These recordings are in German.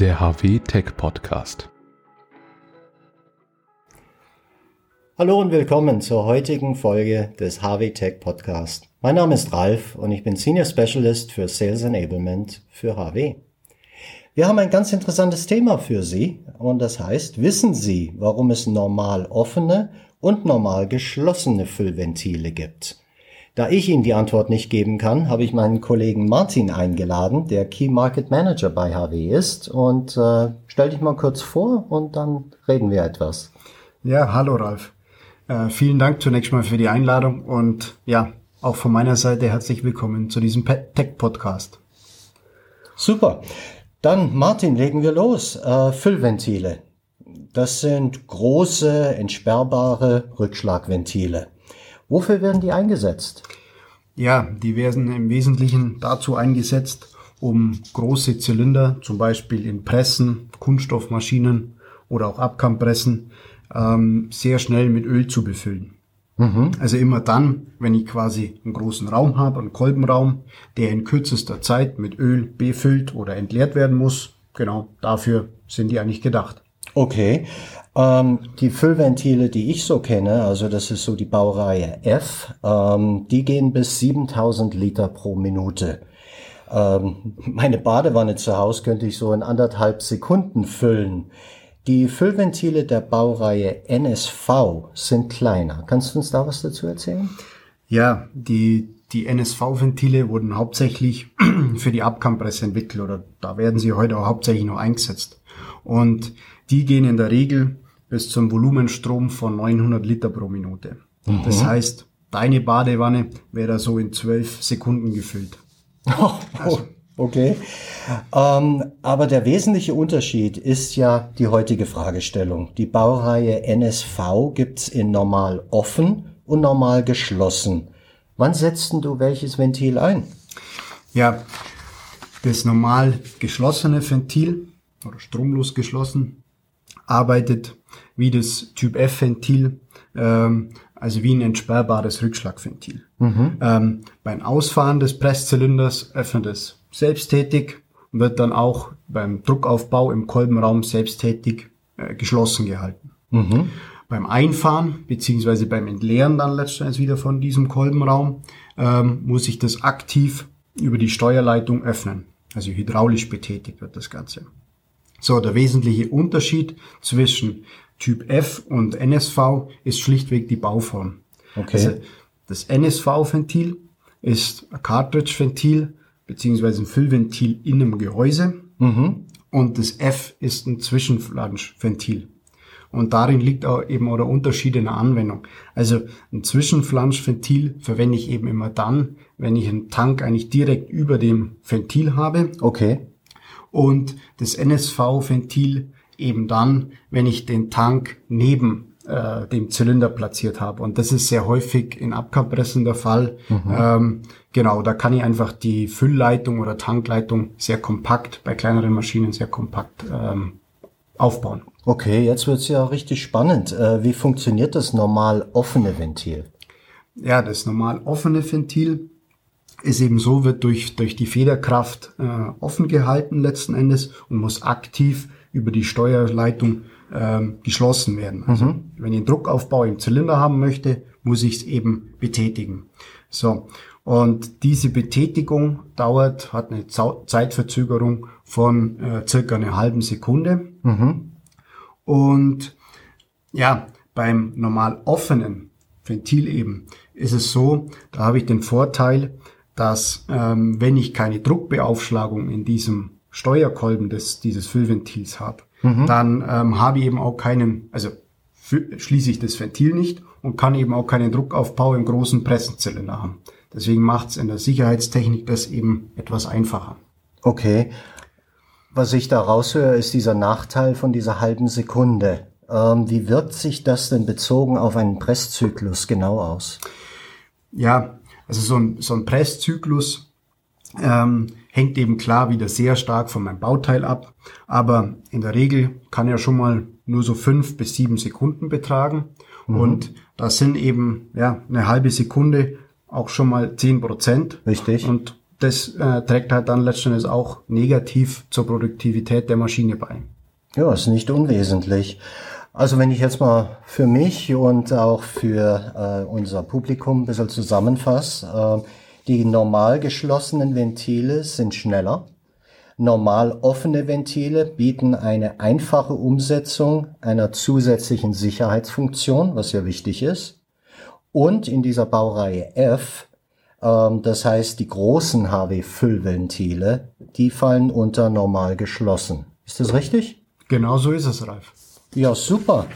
der HW Tech Podcast. Hallo und willkommen zur heutigen Folge des HW Tech Podcast. Mein Name ist Ralf und ich bin Senior Specialist für Sales Enablement für HW. Wir haben ein ganz interessantes Thema für Sie und das heißt, wissen Sie, warum es normal offene und normal geschlossene Füllventile gibt? Da ich Ihnen die Antwort nicht geben kann, habe ich meinen Kollegen Martin eingeladen, der Key Market Manager bei HW ist. Und äh, stell dich mal kurz vor und dann reden wir etwas. Ja, hallo Ralf. Äh, vielen Dank zunächst mal für die Einladung und ja, auch von meiner Seite herzlich willkommen zu diesem Tech-Podcast. Super. Dann, Martin, legen wir los. Äh, Füllventile. Das sind große, entsperrbare Rückschlagventile. Wofür werden die eingesetzt? Ja, die werden im Wesentlichen dazu eingesetzt, um große Zylinder, zum Beispiel in Pressen, Kunststoffmaschinen oder auch Abkammpressen, ähm, sehr schnell mit Öl zu befüllen. Mhm. Also immer dann, wenn ich quasi einen großen Raum habe, einen Kolbenraum, der in kürzester Zeit mit Öl befüllt oder entleert werden muss, genau dafür sind die eigentlich gedacht. Okay. Ähm, die Füllventile, die ich so kenne, also das ist so die Baureihe F, ähm, die gehen bis 7000 Liter pro Minute. Ähm, meine Badewanne zu Hause könnte ich so in anderthalb Sekunden füllen. Die Füllventile der Baureihe NSV sind kleiner. Kannst du uns da was dazu erzählen? Ja, die, die NSV-Ventile wurden hauptsächlich für die Abkammpresse entwickelt oder da werden sie heute auch hauptsächlich noch eingesetzt. Und die gehen in der Regel bis zum Volumenstrom von 900 Liter pro Minute. Mhm. Das heißt, deine Badewanne wäre so in zwölf Sekunden gefüllt. Oh, also, okay. Ähm, aber der wesentliche Unterschied ist ja die heutige Fragestellung. Die Baureihe NSV gibt's in normal offen und normal geschlossen. Wann setzt du welches Ventil ein? Ja, das normal geschlossene Ventil oder stromlos geschlossen arbeitet wie das Typ F-Ventil, ähm, also wie ein entsperrbares Rückschlagventil. Mhm. Ähm, beim Ausfahren des Presszylinders öffnet es selbsttätig und wird dann auch beim Druckaufbau im Kolbenraum selbsttätig äh, geschlossen gehalten. Mhm. Beim Einfahren beziehungsweise beim Entleeren dann letztendlich wieder von diesem Kolbenraum ähm, muss ich das aktiv über die Steuerleitung öffnen. Also hydraulisch betätigt wird das Ganze. So, der wesentliche Unterschied zwischen Typ F und NSV ist schlichtweg die Bauform. Okay. Also das NSV-Ventil ist ein Cartridge-Ventil beziehungsweise ein Füllventil in einem Gehäuse mhm. und das F ist ein Zwischenflanschventil. Und darin liegt auch eben auch der Unterschied in der Anwendung. Also ein Zwischenflanschventil verwende ich eben immer dann, wenn ich einen Tank eigentlich direkt über dem Ventil habe. Okay. Und das NSV-Ventil eben dann, wenn ich den Tank neben äh, dem Zylinder platziert habe. Und das ist sehr häufig in Abkapressen der Fall. Mhm. Ähm, genau, da kann ich einfach die Füllleitung oder Tankleitung sehr kompakt, bei kleineren Maschinen sehr kompakt ähm, aufbauen. Okay, jetzt wird's ja richtig spannend. Äh, wie funktioniert das normal offene Ventil? Ja, das normal offene Ventil ist eben so, wird durch, durch die Federkraft äh, offen gehalten letzten Endes und muss aktiv über die Steuerleitung ähm, geschlossen werden. Also mhm. wenn ich einen Druckaufbau im Zylinder haben möchte, muss ich es eben betätigen. So. Und diese Betätigung dauert, hat eine Zeitverzögerung von äh, circa einer halben Sekunde. Mhm. Und ja, beim normal offenen Ventil eben ist es so, da habe ich den Vorteil, dass ähm, wenn ich keine Druckbeaufschlagung in diesem Steuerkolben des, dieses Füllventils habe, mhm. dann ähm, habe ich eben auch keinen, also schließe ich das Ventil nicht und kann eben auch keinen Druckaufbau im großen Pressenzylinder haben. Deswegen macht es in der Sicherheitstechnik das eben etwas einfacher. Okay. Was ich da raushöre, ist dieser Nachteil von dieser halben Sekunde. Ähm, wie wirkt sich das denn bezogen auf einen Presszyklus genau aus? Ja, also so ein, so ein Presszyklus ähm, hängt eben klar wieder sehr stark von meinem Bauteil ab. Aber in der Regel kann er schon mal nur so fünf bis sieben Sekunden betragen. Mhm. Und das sind eben ja eine halbe Sekunde auch schon mal zehn Prozent. Richtig. Und das äh, trägt halt dann letztendlich auch negativ zur Produktivität der Maschine bei. Ja, ist nicht unwesentlich. Also wenn ich jetzt mal für mich und auch für äh, unser Publikum ein bisschen zusammenfasse, äh, die normal geschlossenen Ventile sind schneller. Normal offene Ventile bieten eine einfache Umsetzung einer zusätzlichen Sicherheitsfunktion, was ja wichtig ist. Und in dieser Baureihe F, das heißt die großen HW-Füllventile, die fallen unter normal geschlossen. Ist das richtig? Genau so ist es, Ralf. Ja, super.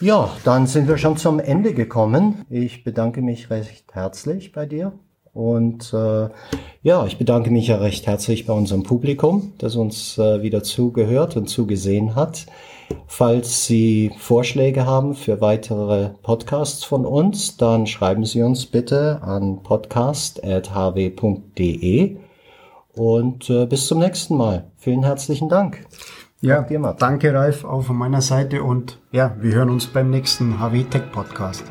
Ja, dann sind wir schon zum Ende gekommen. Ich bedanke mich recht herzlich bei dir. Und äh, ja, ich bedanke mich ja recht herzlich bei unserem Publikum, das uns äh, wieder zugehört und zugesehen hat. Falls Sie Vorschläge haben für weitere Podcasts von uns, dann schreiben Sie uns bitte an podcast.hw.de und äh, bis zum nächsten Mal. Vielen herzlichen Dank. Ja, danke Ralf, auch von meiner Seite und ja, wir hören uns beim nächsten HW Tech Podcast.